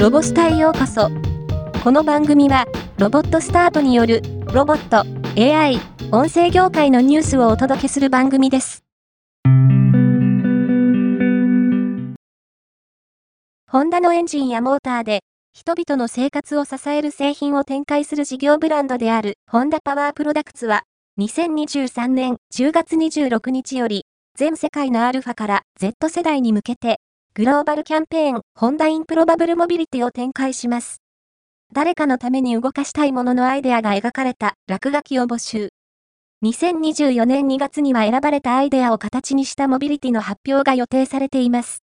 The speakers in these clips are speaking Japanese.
ロボスタへようこそ。この番組は、ロボットスタートによる、ロボット、AI、音声業界のニュースをお届けする番組です。ホンダのエンジンやモーターで、人々の生活を支える製品を展開する事業ブランドである、ホンダパワープロダクツは、2023年10月26日より、全世界のアルファから Z 世代に向けて、グローバルキャンペーン、ホンダインプロバブルモビリティを展開します。誰かのために動かしたいもののアイデアが描かれた落書きを募集。2024年2月には選ばれたアイデアを形にしたモビリティの発表が予定されています。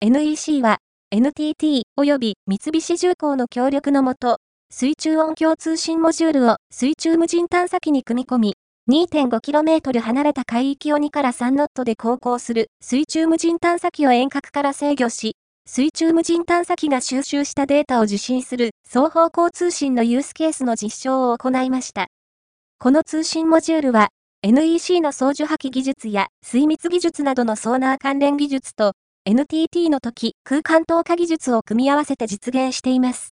NEC は NTT 及び三菱重工の協力のもと、水中音響通信モジュールを水中無人探査機に組み込み、2.5km 離れた海域を2から3ノットで航行する水中無人探査機を遠隔から制御し、水中無人探査機が収集したデータを受信する双方向通信のユースケースの実証を行いました。この通信モジュールは NEC の操縦破棄技術や水密技術などのソーナー関連技術と NTT の時空間投下技術を組み合わせて実現しています。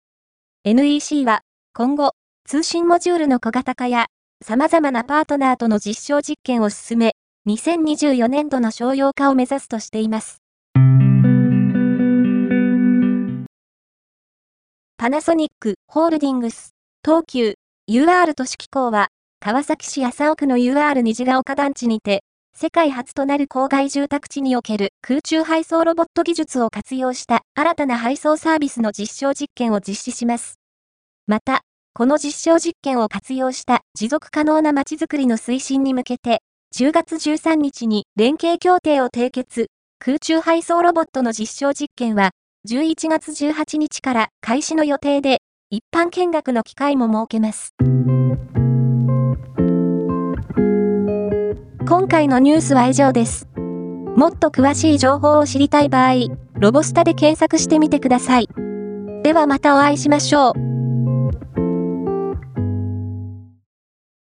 NEC は今後通信モジュールの小型化や様々なパートナーとの実証実験を進め、2024年度の商用化を目指すとしています。パナソニックホールディングス東急 UR 都市機構は川崎市麻生区の UR 虹ヶ丘団地にて世界初となる郊外住宅地における空中配送ロボット技術を活用した新たな配送サービスの実証実験を実施します。また、この実証実験を活用した持続可能な街づくりの推進に向けて、10月13日に連携協定を締結、空中配送ロボットの実証実験は、11月18日から開始の予定で、一般見学の機会も設けます。今回のニュースは以上です。もっと詳しい情報を知りたい場合、ロボスタで検索してみてください。ではまたお会いしましょう。